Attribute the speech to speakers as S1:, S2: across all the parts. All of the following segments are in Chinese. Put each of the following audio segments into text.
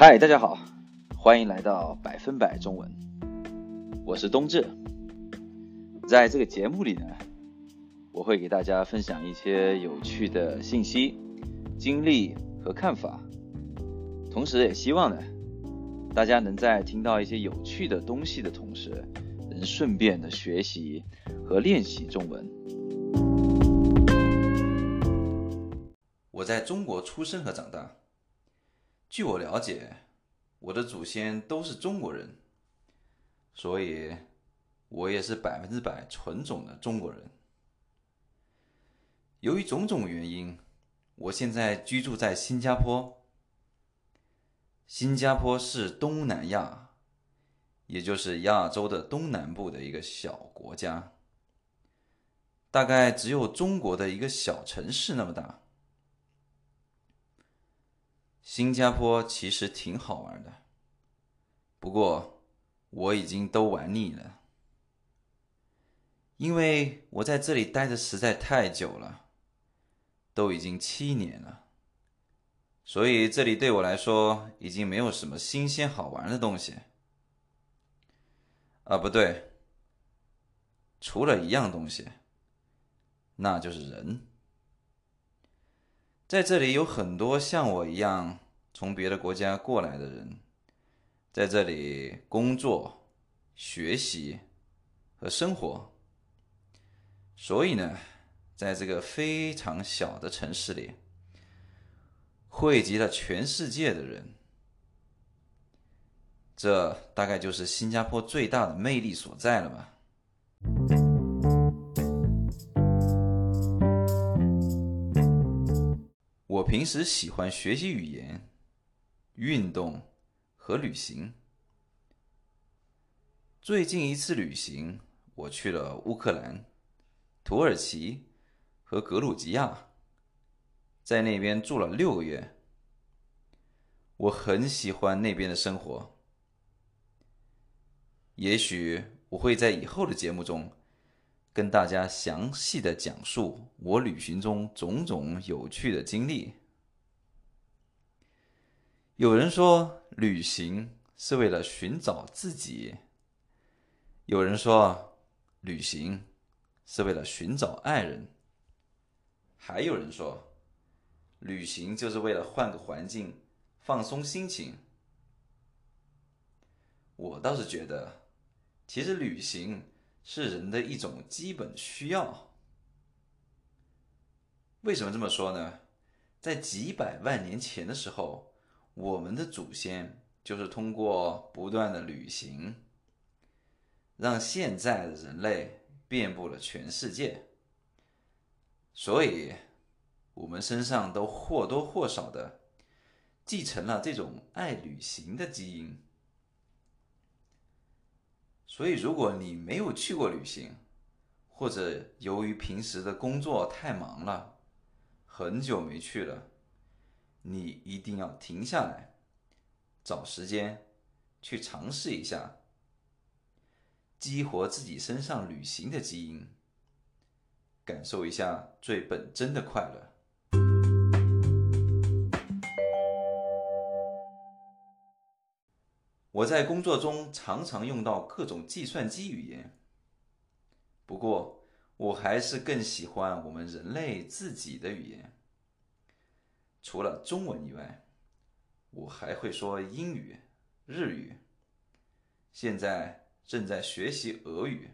S1: 嗨，大家好，欢迎来到百分百中文，我是冬至。在这个节目里呢，我会给大家分享一些有趣的信息、经历和看法，同时也希望呢，大家能在听到一些有趣的东西的同时，能顺便的学习和练习中文。我在中国出生和长大。据我了解，我的祖先都是中国人，所以我也是百分之百纯种的中国人。由于种种原因，我现在居住在新加坡。新加坡是东南亚，也就是亚洲的东南部的一个小国家，大概只有中国的一个小城市那么大。新加坡其实挺好玩的，不过我已经都玩腻了，因为我在这里待的实在太久了，都已经七年了，所以这里对我来说已经没有什么新鲜好玩的东西。啊，不对，除了一样东西，那就是人。在这里有很多像我一样从别的国家过来的人，在这里工作、学习和生活。所以呢，在这个非常小的城市里，汇集了全世界的人，这大概就是新加坡最大的魅力所在了吧。我平时喜欢学习语言、运动和旅行。最近一次旅行，我去了乌克兰、土耳其和格鲁吉亚，在那边住了六个月。我很喜欢那边的生活。也许我会在以后的节目中。跟大家详细的讲述我旅行中种种有趣的经历。有人说旅行是为了寻找自己，有人说旅行是为了寻找爱人，还有人说旅行就是为了换个环境放松心情。我倒是觉得，其实旅行。是人的一种基本需要。为什么这么说呢？在几百万年前的时候，我们的祖先就是通过不断的旅行，让现在的人类遍布了全世界。所以，我们身上都或多或少的继承了这种爱旅行的基因。所以，如果你没有去过旅行，或者由于平时的工作太忙了，很久没去了，你一定要停下来，找时间去尝试一下，激活自己身上旅行的基因，感受一下最本真的快乐。我在工作中常常用到各种计算机语言，不过我还是更喜欢我们人类自己的语言。除了中文以外，我还会说英语、日语，现在正在学习俄语。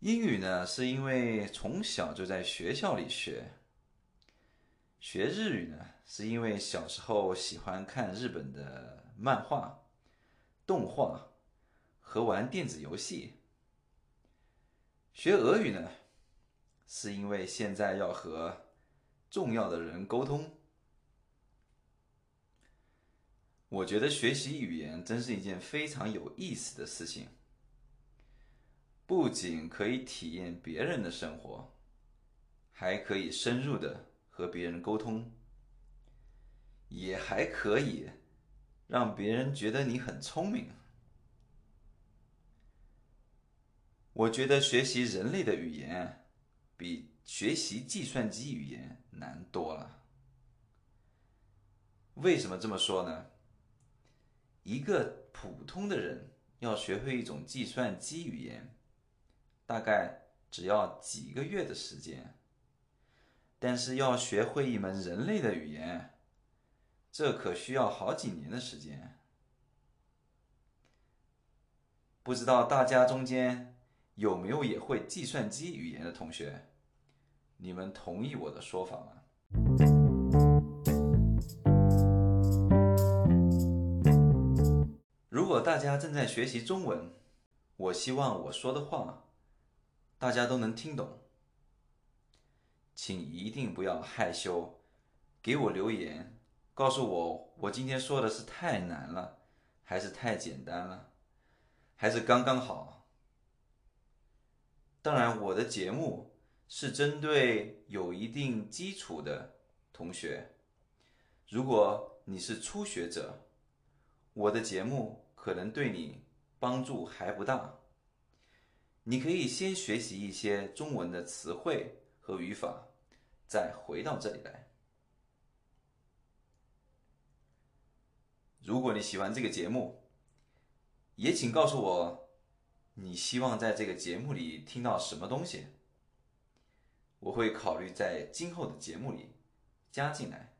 S1: 英语呢，是因为从小就在学校里学；学日语呢，是因为小时候喜欢看日本的。漫画、动画和玩电子游戏。学俄语呢，是因为现在要和重要的人沟通。我觉得学习语言真是一件非常有意思的事情，不仅可以体验别人的生活，还可以深入的和别人沟通，也还可以。让别人觉得你很聪明。我觉得学习人类的语言比学习计算机语言难多了。为什么这么说呢？一个普通的人要学会一种计算机语言，大概只要几个月的时间。但是要学会一门人类的语言，这可需要好几年的时间。不知道大家中间有没有也会计算机语言的同学？你们同意我的说法吗？如果大家正在学习中文，我希望我说的话大家都能听懂，请一定不要害羞，给我留言，告诉我我今天说的是太难了，还是太简单了，还是刚刚好。当然，我的节目是针对有一定基础的同学，如果你是初学者，我的节目。可能对你帮助还不大。你可以先学习一些中文的词汇和语法，再回到这里来。如果你喜欢这个节目，也请告诉我你希望在这个节目里听到什么东西，我会考虑在今后的节目里加进来。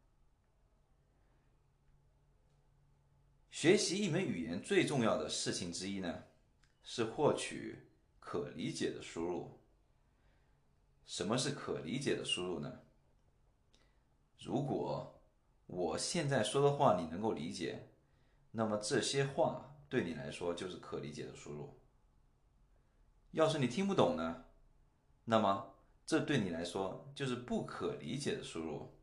S1: 学习一门语言最重要的事情之一呢，是获取可理解的输入。什么是可理解的输入呢？如果我现在说的话你能够理解，那么这些话对你来说就是可理解的输入。要是你听不懂呢，那么这对你来说就是不可理解的输入。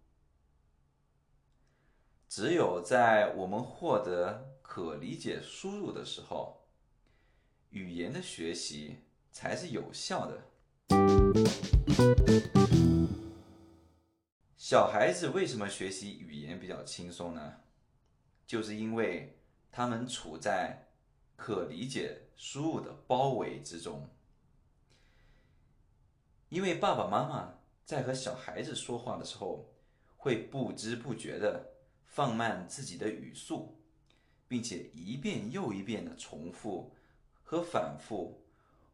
S1: 只有在我们获得可理解输入的时候，语言的学习才是有效的。小孩子为什么学习语言比较轻松呢？就是因为他们处在可理解输入的包围之中。因为爸爸妈妈在和小孩子说话的时候，会不知不觉的。放慢自己的语速，并且一遍又一遍的重复和反复，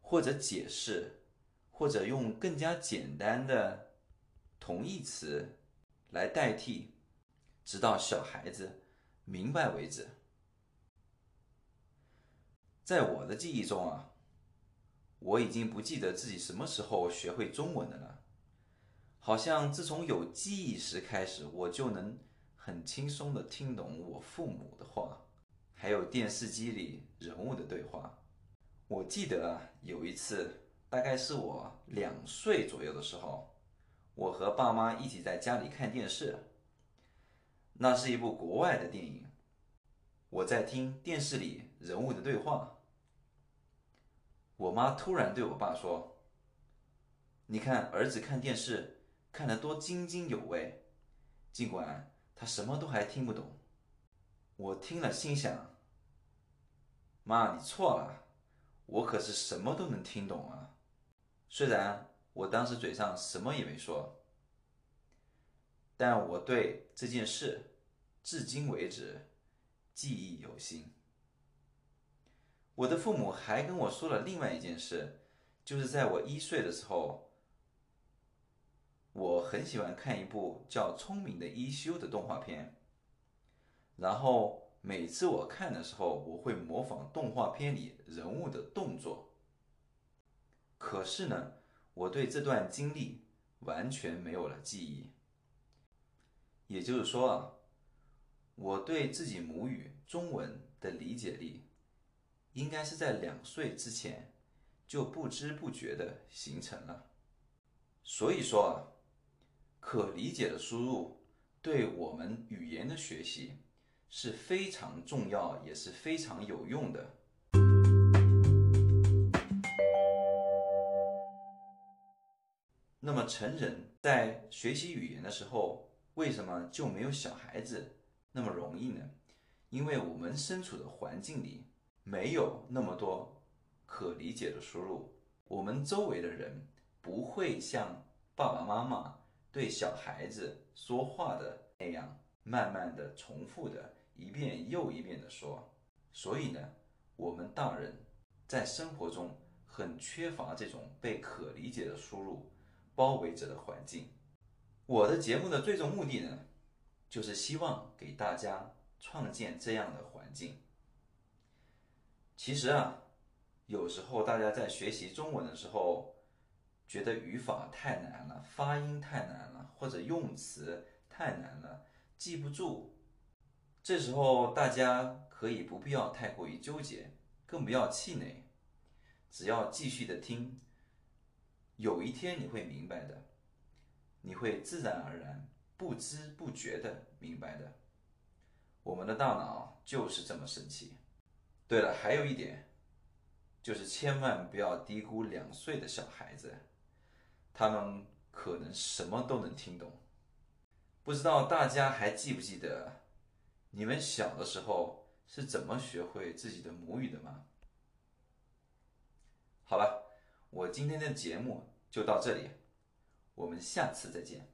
S1: 或者解释，或者用更加简单的同义词来代替，直到小孩子明白为止。在我的记忆中啊，我已经不记得自己什么时候学会中文的了，好像自从有记忆时开始，我就能。很轻松的听懂我父母的话，还有电视机里人物的对话。我记得，有一次，大概是我两岁左右的时候，我和爸妈一起在家里看电视。那是一部国外的电影，我在听电视里人物的对话。我妈突然对我爸说：“你看儿子看电视看得多津津有味，尽管……”他什么都还听不懂，我听了心想：“妈，你错了，我可是什么都能听懂啊！”虽然我当时嘴上什么也没说，但我对这件事至今为止记忆犹新。我的父母还跟我说了另外一件事，就是在我一岁的时候。我很喜欢看一部叫《聪明的一休》的动画片，然后每次我看的时候，我会模仿动画片里人物的动作。可是呢，我对这段经历完全没有了记忆。也就是说啊，我对自己母语中文的理解力，应该是在两岁之前就不知不觉的形成了。所以说啊。可理解的输入对我们语言的学习是非常重要，也是非常有用的。那么，成人在学习语言的时候，为什么就没有小孩子那么容易呢？因为我们身处的环境里没有那么多可理解的输入，我们周围的人不会像爸爸妈妈。对小孩子说话的那样，
S2: 慢慢的、重复的，一遍又一遍的说。所以呢，我们大人在生活中很缺乏这种被可理解的输入包围着的环境。我的节目的最终目的呢，就是希望给大家创建这样的环境。其实啊，有时候大家在学习中文的时候，觉得语法太难了，发音太难了，或者用词太难了，记不住。这时候大家可以不必要太过于纠结，更不要气馁，只要继续的听，有一天你会明白的。你会自然而然、不知不觉的明白的。我们的大脑就是这么神奇。对了，还有一点，就是千万不要低估两岁的小孩子，他们可能什么都能听懂。不知道大家还记不记得，你们小的时候是怎么学会自己的母语的吗？好了，我今天的节目就到这里。我们下次再见。